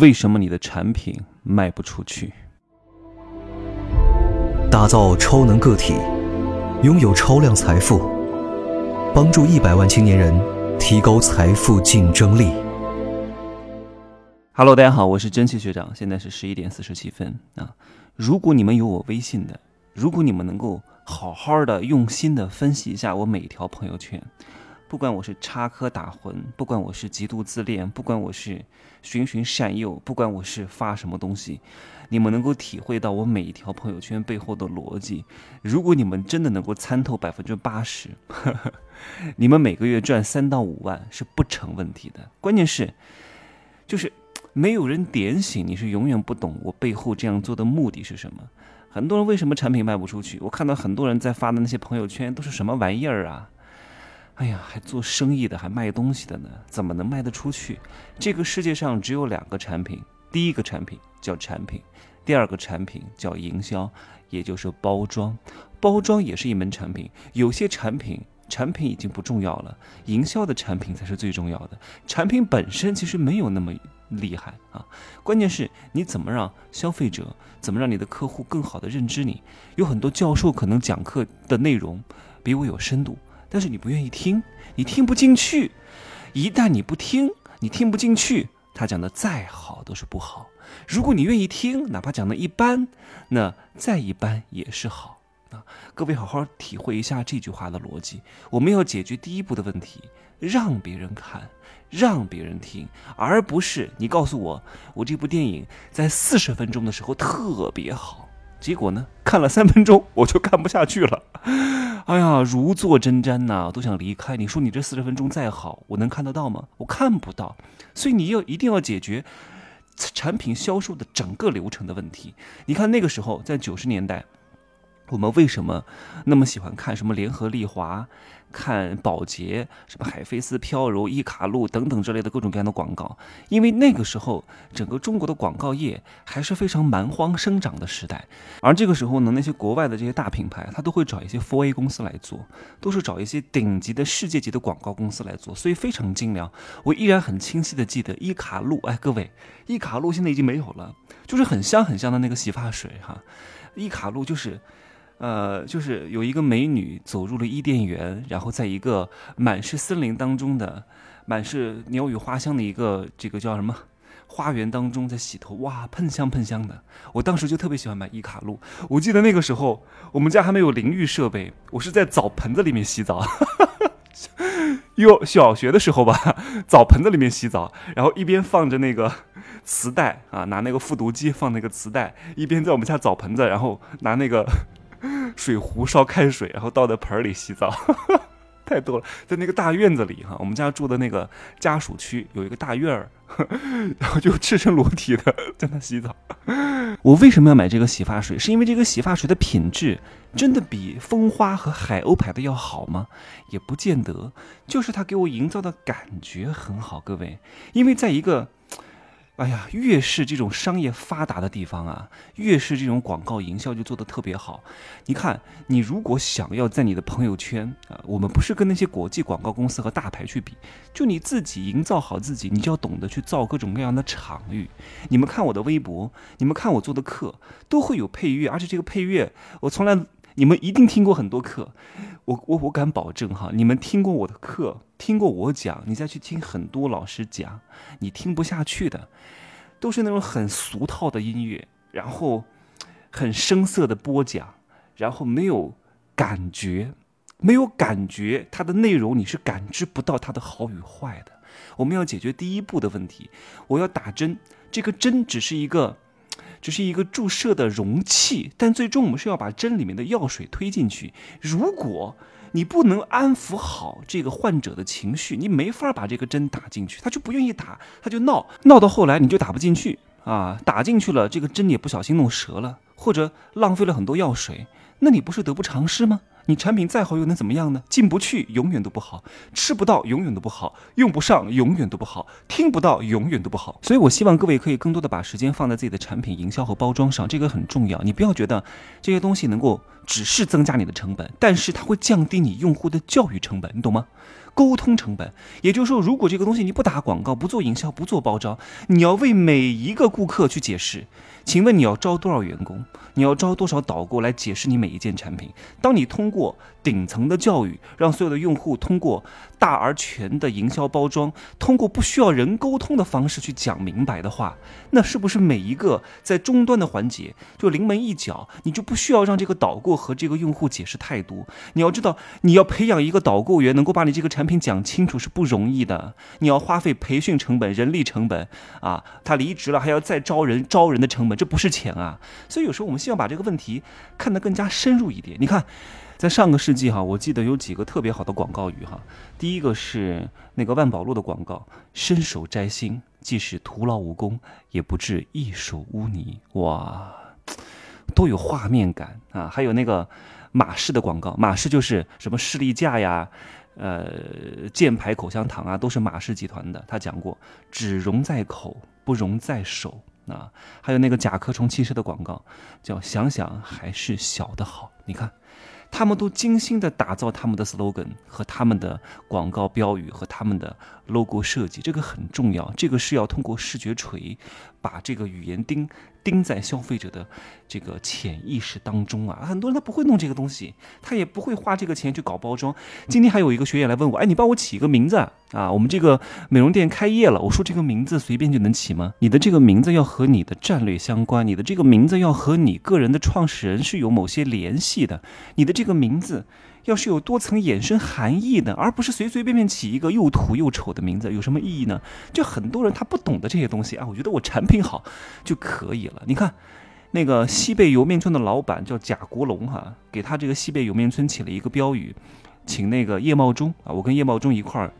为什么你的产品卖不出去？打造超能个体，拥有超量财富，帮助一百万青年人提高财富竞争力。Hello，大家好，我是蒸汽学长，现在是十一点四十七分啊。如果你们有我微信的，如果你们能够好好的、用心的分析一下我每一条朋友圈。不管我是插科打诨，不管我是极度自恋，不管我是循循善诱，不管我是发什么东西，你们能够体会到我每一条朋友圈背后的逻辑。如果你们真的能够参透百分之八十，你们每个月赚三到五万是不成问题的。关键是，就是没有人点醒你，是永远不懂我背后这样做的目的是什么。很多人为什么产品卖不出去？我看到很多人在发的那些朋友圈都是什么玩意儿啊？哎呀，还做生意的，还卖东西的呢，怎么能卖得出去？这个世界上只有两个产品，第一个产品叫产品，第二个产品叫营销，也就是包装。包装也是一门产品。有些产品，产品已经不重要了，营销的产品才是最重要的。产品本身其实没有那么厉害啊，关键是你怎么让消费者，怎么让你的客户更好的认知你。有很多教授可能讲课的内容比我有深度。但是你不愿意听，你听不进去。一旦你不听，你听不进去，他讲的再好都是不好。如果你愿意听，哪怕讲的一般，那再一般也是好啊。各位好好体会一下这句话的逻辑。我们要解决第一步的问题，让别人看，让别人听，而不是你告诉我，我这部电影在四十分钟的时候特别好，结果呢，看了三分钟我就看不下去了。哎呀，如坐针毡呐，都想离开。你说你这四十分钟再好，我能看得到吗？我看不到。所以你要一定要解决产品销售的整个流程的问题。你看那个时候，在九十年代，我们为什么那么喜欢看什么联合利华？看宝洁，什么海飞丝飘柔、伊卡璐等等之类的各种各样的广告，因为那个时候整个中国的广告业还是非常蛮荒生长的时代，而这个时候呢，那些国外的这些大品牌，他都会找一些 4A 公司来做，都是找一些顶级的世界级的广告公司来做，所以非常精良。我依然很清晰的记得伊卡璐，哎，各位，伊卡璐现在已经没有了，就是很香很香的那个洗发水哈，伊卡璐就是。呃，就是有一个美女走入了伊甸园，然后在一个满是森林当中的、满是鸟语花香的一个这个叫什么花园当中在洗头，哇，喷香喷香的。我当时就特别喜欢买伊卡露。我记得那个时候我们家还没有淋浴设备，我是在澡盆子里面洗澡。幼小学的时候吧，澡盆子里面洗澡，然后一边放着那个磁带啊，拿那个复读机放那个磁带，一边在我们家澡盆子，然后拿那个。水壶烧开水，然后倒在盆里洗澡，太多了。在那个大院子里哈，我们家住的那个家属区有一个大院儿，然后就赤身裸体的在那洗澡。我为什么要买这个洗发水？是因为这个洗发水的品质真的比蜂花和海鸥牌的要好吗？也不见得，就是它给我营造的感觉很好。各位，因为在一个。哎呀，越是这种商业发达的地方啊，越是这种广告营销就做得特别好。你看，你如果想要在你的朋友圈啊，我们不是跟那些国际广告公司和大牌去比，就你自己营造好自己，你就要懂得去造各种各样的场域。你们看我的微博，你们看我做的课，都会有配乐，而且这个配乐我从来。你们一定听过很多课，我我我敢保证哈，你们听过我的课，听过我讲，你再去听很多老师讲，你听不下去的，都是那种很俗套的音乐，然后很生涩的播讲，然后没有感觉，没有感觉，它的内容你是感知不到它的好与坏的。我们要解决第一步的问题，我要打针，这个针只是一个。只是一个注射的容器，但最终我们是要把针里面的药水推进去。如果你不能安抚好这个患者的情绪，你没法把这个针打进去，他就不愿意打，他就闹，闹到后来你就打不进去啊！打进去了，这个针也不小心弄折了，或者浪费了很多药水，那你不是得不偿失吗？你产品再好又能怎么样呢？进不去永远都不好，吃不到永远都不好，用不上永远都不好，听不到永远都不好。所以，我希望各位可以更多的把时间放在自己的产品营销和包装上，这个很重要。你不要觉得这些东西能够只是增加你的成本，但是它会降低你用户的教育成本，你懂吗？沟通成本。也就是说，如果这个东西你不打广告、不做营销、不做包装，你要为每一个顾客去解释。请问你要招多少员工？你要招多少导购来解释你每一件产品？当你通过顶层的教育，让所有的用户通过大而全的营销包装，通过不需要人沟通的方式去讲明白的话，那是不是每一个在终端的环节就临门一脚，你就不需要让这个导购和这个用户解释太多？你要知道，你要培养一个导购员能够把你这个产品讲清楚是不容易的，你要花费培训成本、人力成本啊，他离职了还要再招人，招人的成本。这不是钱啊，所以有时候我们希望把这个问题看得更加深入一点。你看，在上个世纪哈，我记得有几个特别好的广告语哈。第一个是那个万宝路的广告：“伸手摘星，即使徒劳无功，也不至一手污泥。”哇，多有画面感啊。还有那个马氏的广告，马氏就是什么士力架呀，呃，箭牌口香糖啊，都是马氏集团的。他讲过：“只溶在口，不溶在手。”啊，还有那个甲壳虫汽车的广告，叫“想想还是小的好”。你看，他们都精心的打造他们的 slogan 和他们的广告标语和他们的 logo 设计，这个很重要。这个是要通过视觉锤，把这个语言钉。钉在消费者的这个潜意识当中啊，很多人他不会弄这个东西，他也不会花这个钱去搞包装。今天还有一个学员来问我，哎，你帮我起一个名字啊？我们这个美容店开业了。我说这个名字随便就能起吗？你的这个名字要和你的战略相关，你的这个名字要和你个人的创始人是有某些联系的，你的这个名字。要是有多层衍生含义的，而不是随随便便起一个又土又丑的名字，有什么意义呢？就很多人他不懂得这些东西啊，我觉得我产品好就可以了。你看，那个西贝莜面村的老板叫贾国龙哈，给他这个西贝莜面村起了一个标语，请那个叶茂中啊，我跟叶茂中一块儿，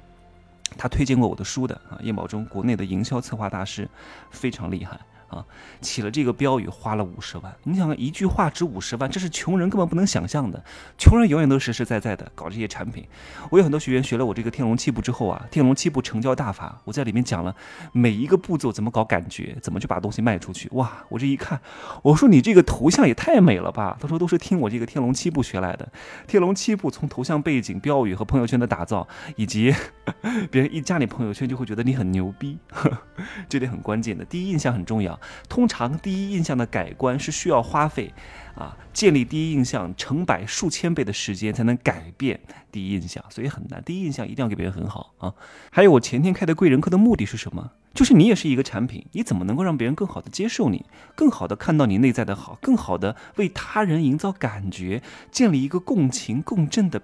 他推荐过我的书的啊，叶茂中国内的营销策划大师，非常厉害。啊，起了这个标语花了五十万，你想一句话值五十万，这是穷人根本不能想象的。穷人永远都实实在在的搞这些产品。我有很多学员学了我这个天龙七步之后啊，天龙七步成交大法，我在里面讲了每一个步骤怎么搞感觉，怎么去把东西卖出去。哇，我这一看，我说你这个头像也太美了吧？他说都是听我这个天龙七步学来的。天龙七步从头像背景、标语和朋友圈的打造，以及 别人一加你朋友圈就会觉得你很牛逼，这点很关键的。第一印象很重要。通常第一印象的改观是需要花费，啊，建立第一印象成百数千倍的时间才能改变第一印象，所以很难。第一印象一定要给别人很好啊。还有我前天开的贵人课的目的是什么？就是你也是一个产品，你怎么能够让别人更好的接受你，更好的看到你内在的好，更好的为他人营造感觉，建立一个共情共振的。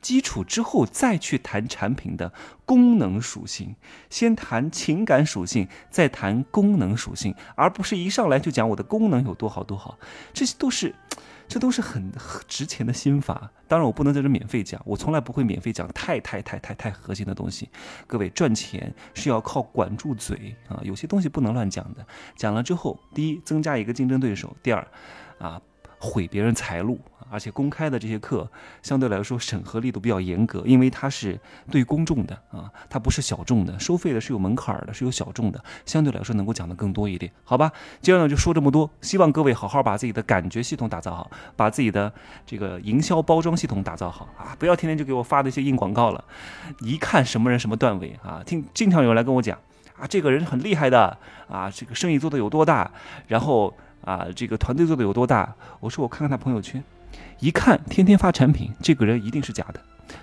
基础之后再去谈产品的功能属性，先谈情感属性，再谈功能属性，而不是一上来就讲我的功能有多好多好，这些都是，这都是很值钱的心法。当然，我不能在这免费讲，我从来不会免费讲太太太太太核心的东西。各位赚钱是要靠管住嘴啊，有些东西不能乱讲的。讲了之后，第一增加一个竞争对手，第二，啊。毁别人财路，而且公开的这些课相对来说审核力度比较严格，因为它是对公众的啊，它不是小众的，收费的是有门槛的，是有小众的，相对来说能够讲的更多一点，好吧？今天呢就说这么多，希望各位好好把自己的感觉系统打造好，把自己的这个营销包装系统打造好啊，不要天天就给我发那些硬广告了，一看什么人什么段位啊，听经常有人来跟我讲啊，这个人很厉害的啊，这个生意做的有多大，然后。啊，这个团队做的有多大？我说我看看他朋友圈，一看天天发产品，这个人一定是假的，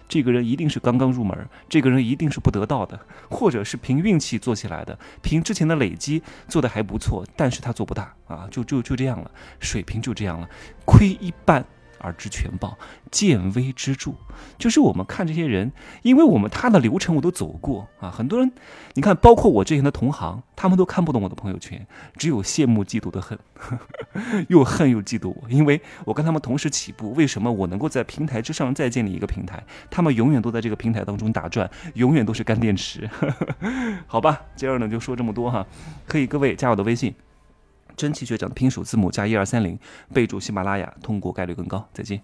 这个人一定是刚刚入门，这个人一定是不得道的，或者是凭运气做起来的，凭之前的累积做的还不错，但是他做不大啊，就就就这样了，水平就这样了，亏一半。而知全豹，见微知著，就是我们看这些人，因为我们他的流程我都走过啊。很多人，你看，包括我之前的同行，他们都看不懂我的朋友圈，只有羡慕嫉妒的恨，又恨又嫉妒我，因为我跟他们同时起步。为什么我能够在平台之上再建立一个平台？他们永远都在这个平台当中打转，永远都是干电池。好吧，今儿呢就说这么多哈，可以各位加我的微信。真奇学长的拼数字母加一二三零，备注喜马拉雅，通过概率更高。再见。